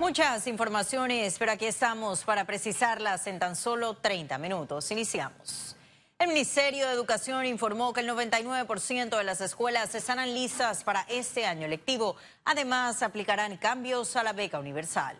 Muchas informaciones, pero aquí estamos para precisarlas en tan solo 30 minutos. Iniciamos. El Ministerio de Educación informó que el 99% de las escuelas estarán listas para este año lectivo. Además, aplicarán cambios a la beca universal.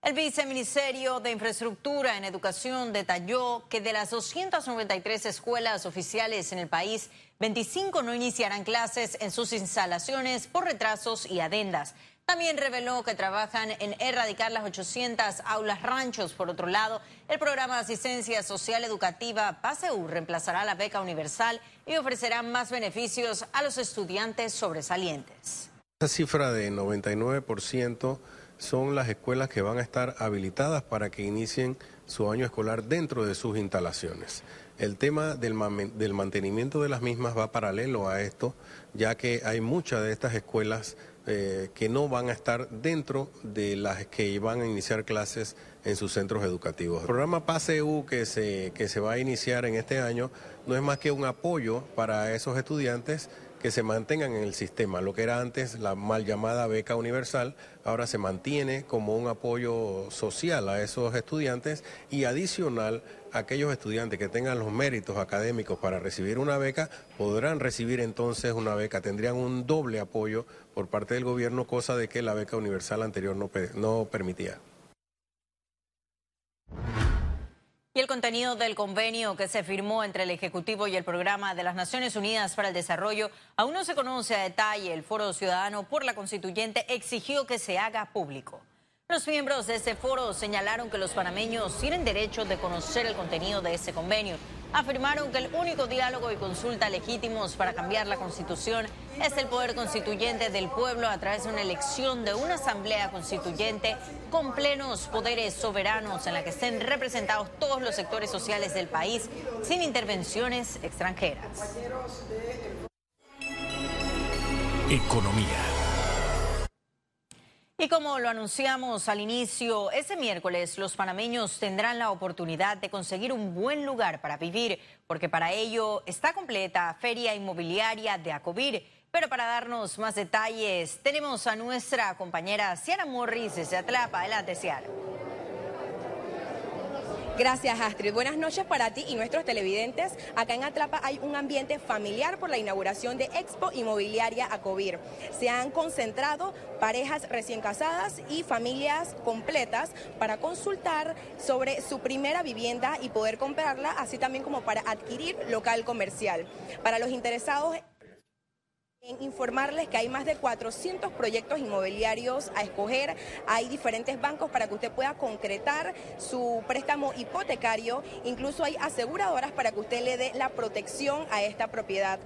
El viceministerio de Infraestructura en Educación detalló que de las 293 escuelas oficiales en el país, 25 no iniciarán clases en sus instalaciones por retrasos y adendas. También reveló que trabajan en erradicar las 800 aulas ranchos. Por otro lado, el programa de asistencia social educativa PASEU reemplazará la beca universal y ofrecerá más beneficios a los estudiantes sobresalientes. Esa cifra de 99% son las escuelas que van a estar habilitadas para que inicien su año escolar dentro de sus instalaciones. El tema del, del, mantenimiento de las mismas va paralelo a esto, ya que hay muchas de estas escuelas eh, que no van a estar dentro de las que van a iniciar clases en sus centros educativos. El programa PASEU que se, que se va a iniciar en este año no es más que un apoyo para esos estudiantes que se mantengan en el sistema. Lo que era antes la mal llamada beca universal, ahora se mantiene como un apoyo social a esos estudiantes y adicional aquellos estudiantes que tengan los méritos académicos para recibir una beca podrán recibir entonces una beca, tendrían un doble apoyo por parte del gobierno, cosa de que la beca universal anterior no, no permitía. Y el contenido del convenio que se firmó entre el Ejecutivo y el Programa de las Naciones Unidas para el Desarrollo aún no se conoce a detalle. El Foro Ciudadano por la Constituyente exigió que se haga público. Los miembros de este foro señalaron que los panameños tienen derecho de conocer el contenido de ese convenio. Afirmaron que el único diálogo y consulta legítimos para cambiar la constitución es el poder constituyente del pueblo a través de una elección de una asamblea constituyente con plenos poderes soberanos en la que estén representados todos los sectores sociales del país sin intervenciones extranjeras. Economía. Y como lo anunciamos al inicio, ese miércoles los panameños tendrán la oportunidad de conseguir un buen lugar para vivir, porque para ello está completa Feria Inmobiliaria de Acovir. Pero para darnos más detalles, tenemos a nuestra compañera Ciara Morris desde Atlapa. Adelante, Ciara. Gracias, Astrid. Buenas noches para ti y nuestros televidentes. Acá en Atlapa hay un ambiente familiar por la inauguración de Expo Inmobiliaria Acovir. Se han concentrado parejas recién casadas y familias completas para consultar sobre su primera vivienda y poder comprarla, así también como para adquirir local comercial. Para los interesados en informarles que hay más de 400 proyectos inmobiliarios a escoger, hay diferentes bancos para que usted pueda concretar su préstamo hipotecario, incluso hay aseguradoras para que usted le dé la protección a esta propiedad.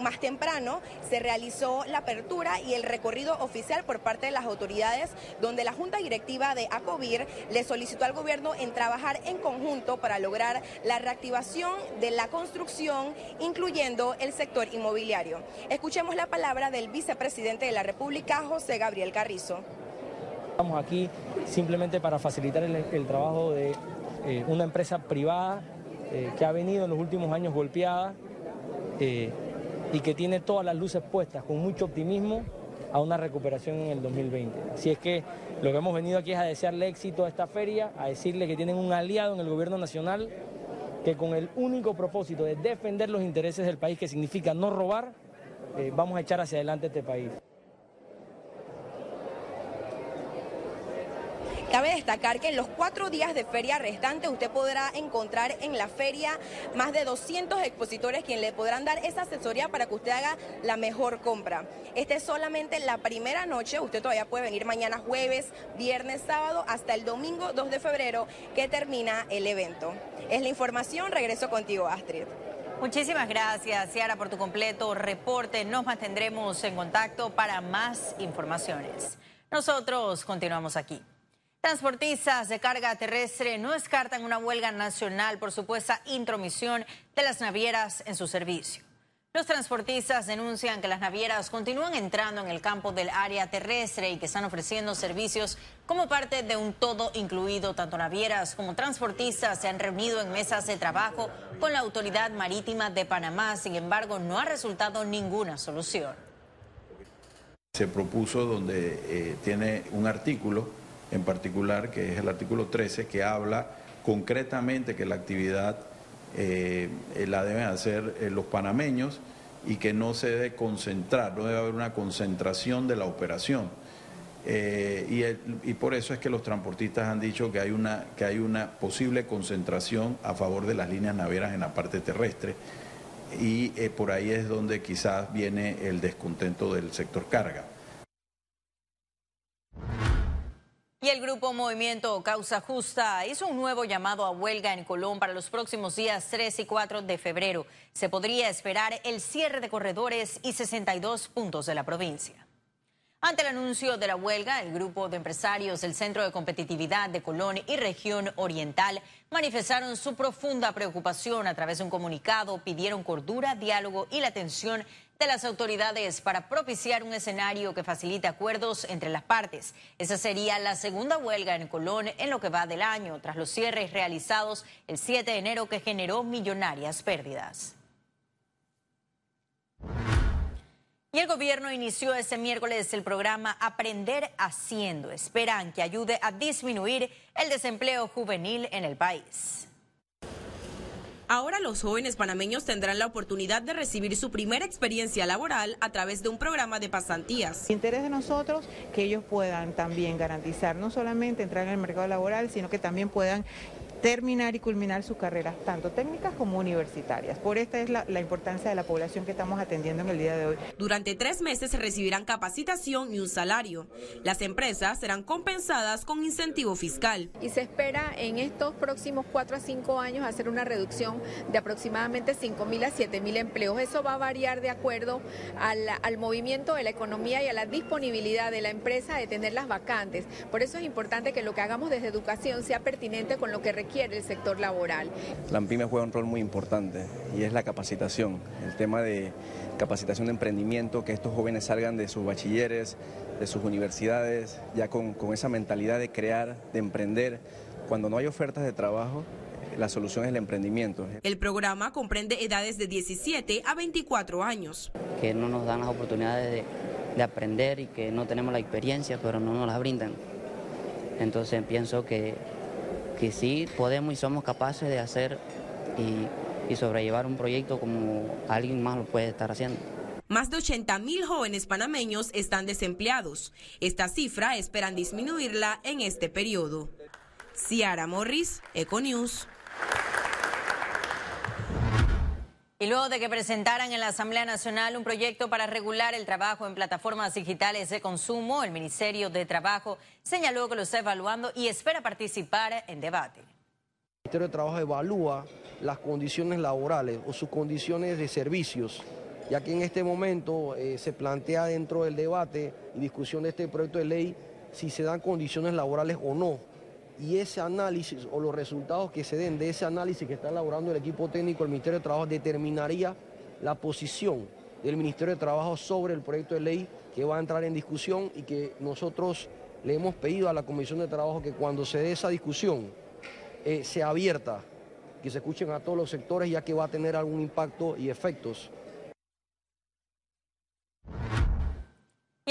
más temprano se realizó la apertura y el recorrido oficial por parte de las autoridades, donde la Junta Directiva de ACOVIR le solicitó al gobierno en trabajar en conjunto para lograr la reactivación de la construcción, incluyendo el sector inmobiliario. Escuchemos la palabra del vicepresidente de la República, José Gabriel Carrizo. Estamos aquí simplemente para facilitar el, trabajo de eh, una empresa privada eh, que ha venido en los últimos años golpeada eh, y que tiene todas las luces puestas con mucho optimismo a una recuperación en el 2020. Así es que lo que hemos venido aquí es a desearle éxito a esta feria, a decirle que tienen un aliado en el gobierno nacional que con el único propósito de defender los intereses del país, que significa no robar, eh, vamos a echar hacia adelante este país. Cabe destacar que en los cuatro días de feria restantes usted podrá encontrar en la feria más de 200 expositores quienes le podrán dar esa asesoría para que usted haga la mejor compra. Esta es solamente la primera noche, usted todavía puede venir mañana jueves, viernes, sábado, hasta el domingo 2 de febrero que termina el evento. Es la información, regreso contigo Astrid. Muchísimas gracias, Ciara, por tu completo reporte. Nos mantendremos en contacto para más informaciones. Nosotros continuamos aquí. Transportistas de carga terrestre no descartan una huelga nacional por supuesta intromisión de las navieras en su servicio. Los transportistas denuncian que las navieras continúan entrando en el campo del área terrestre y que están ofreciendo servicios como parte de un todo incluido. Tanto navieras como transportistas se han reunido en mesas de trabajo con la Autoridad Marítima de Panamá. Sin embargo, no ha resultado ninguna solución. Se propuso donde eh, tiene un artículo en particular, que es el artículo 13, que habla concretamente que la actividad eh, la deben hacer eh, los panameños y que no se debe concentrar, no debe haber una concentración de la operación. Eh, y, por eso es que los transportistas han dicho que hay, una, que hay una posible concentración a favor de las líneas navieras en la parte terrestre y por ahí es donde quizás viene el descontento del sector carga. Y el grupo Movimiento Causa Justa hizo un nuevo llamado a huelga en Colón para los próximos días 3 y 4 de febrero. Se podría esperar el cierre de corredores y 62 puntos de la provincia. Ante el anuncio de la huelga, el grupo de empresarios del Centro de Competitividad de Colón y Región Oriental manifestaron su profunda preocupación a través de un comunicado, pidieron cordura, diálogo y la atención de las autoridades para propiciar un escenario que facilite acuerdos entre las partes. Esa sería la segunda huelga en Colón en lo que va del año, tras los cierres realizados el 7 de enero que generó millonarias pérdidas. Y el gobierno inició este miércoles el programa Aprender Haciendo. Esperan que ayude a disminuir el desempleo juvenil en el país. Ahora los jóvenes panameños tendrán la oportunidad de recibir su primera experiencia laboral a través de un programa de pasantías. Interés de nosotros que ellos puedan también garantizar no solamente entrar en el mercado laboral, sino que también puedan terminar y culminar sus carreras, tanto técnicas como universitarias. Por esta es la, importancia de la población que estamos atendiendo en el día de hoy. Durante tres meses se recibirán capacitación y un salario. Las empresas serán compensadas con incentivo fiscal. Y se espera en estos próximos cuatro a cinco años hacer una reducción de aproximadamente 5 mil a 7 mil empleos. Eso va a variar de acuerdo al, al movimiento de la economía y a la disponibilidad de la empresa de tener las vacantes. Por eso es importante que lo que hagamos desde educación sea pertinente con lo que requiere quiere el sector laboral. La AMPIME juega un rol muy importante y es la capacitación, el tema de capacitación de emprendimiento, que estos jóvenes salgan de sus bachilleres, de sus universidades, ya con, con esa mentalidad de crear, de emprender. Cuando no hay ofertas de trabajo, la solución es el emprendimiento. El programa comprende edades de 17 a 24 años. Que no nos dan las oportunidades de, de aprender y que no tenemos la experiencia, pero no nos las brindan. Entonces pienso que que sí podemos y somos capaces de hacer y, sobrellevar un proyecto como alguien más lo puede estar haciendo. Más de 80 mil jóvenes panameños están desempleados. Esta cifra esperan disminuirla en este periodo. Ciara Morris, Econews. Y luego de que presentaran en la Asamblea Nacional un proyecto para regular el trabajo en plataformas digitales de consumo, el Ministerio de Trabajo señaló que lo está evaluando y espera participar en debate. El Ministerio de Trabajo evalúa las condiciones laborales o sus condiciones de servicios, ya que en este momento eh, se plantea dentro del debate y discusión de este proyecto de ley si se dan condiciones laborales o no y ese análisis o los resultados que se den de ese análisis que está elaborando el equipo técnico del Ministerio de Trabajo determinaría la posición del Ministerio de Trabajo sobre el proyecto de ley que va a entrar en discusión y que nosotros le hemos pedido a la Comisión de Trabajo que cuando se dé esa discusión eh, sea abierta, que se escuchen a todos los sectores ya que va a tener algún impacto y efectos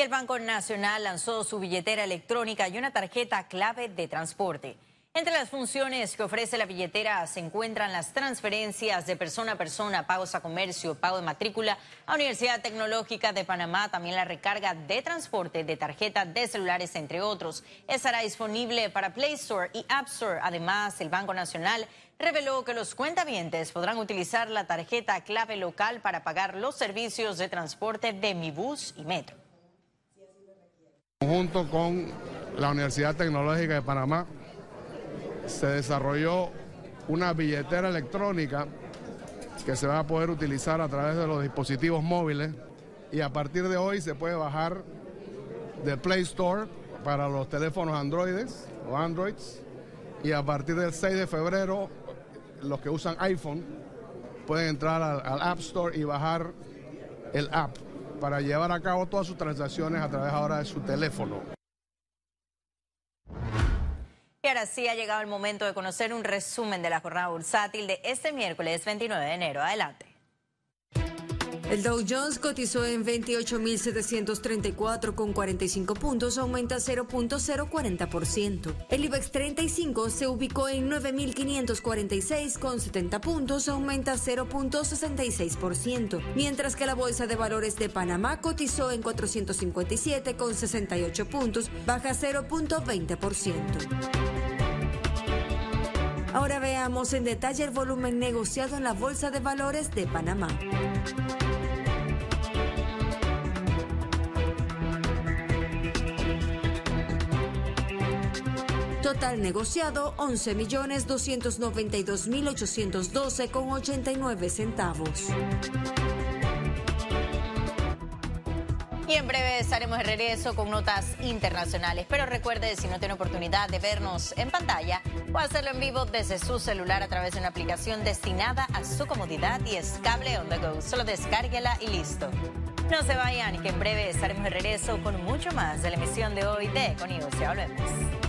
el Banco Nacional lanzó su billetera electrónica y una tarjeta clave de transporte. Entre las funciones que ofrece la billetera se encuentran las transferencias de persona a persona, pagos a comercio, pago de matrícula a Universidad Tecnológica de Panamá, también la recarga de transporte de tarjetas de celulares, entre otros. Estará disponible para Play Store y App Store. Además, el Banco Nacional reveló que los cuentavientes podrán utilizar la tarjeta clave local para pagar los servicios de transporte de Mi Bus y Metro. Junto con la Universidad Tecnológica de Panamá se desarrolló una billetera electrónica que se va a poder utilizar a través de los dispositivos móviles y a partir de hoy se puede bajar de Play Store para los teléfonos Androides o Androids y a partir del 6 de febrero los que usan iPhone pueden entrar al, App Store y bajar el app para llevar a cabo todas sus transacciones a través ahora de su teléfono. Y ahora sí ha llegado el momento de conocer un resumen de la jornada bursátil de este miércoles 29 de enero. Adelante. El Dow Jones cotizó en 28.734 con 45 puntos, aumenta 0.040%. El IBEX 35 se ubicó en 9.546 con 70 puntos, aumenta 0.66%, mientras que la Bolsa de Valores de Panamá cotizó en 457 con 68 puntos, baja 0.20%. Ahora veamos en detalle el volumen negociado en la Bolsa de Valores de Panamá. Total negociado 11.292.812 con 89 centavos. Y en breve estaremos de regreso con notas internacionales. Pero recuerde, si no tiene oportunidad de vernos en pantalla, puede hacerlo en vivo desde su celular a través de una aplicación destinada a su comodidad y es cable on the go. Solo descárguela y listo. No se vayan, que en breve estaremos de regreso con mucho más de la emisión de hoy de Econius. Ya volvemos.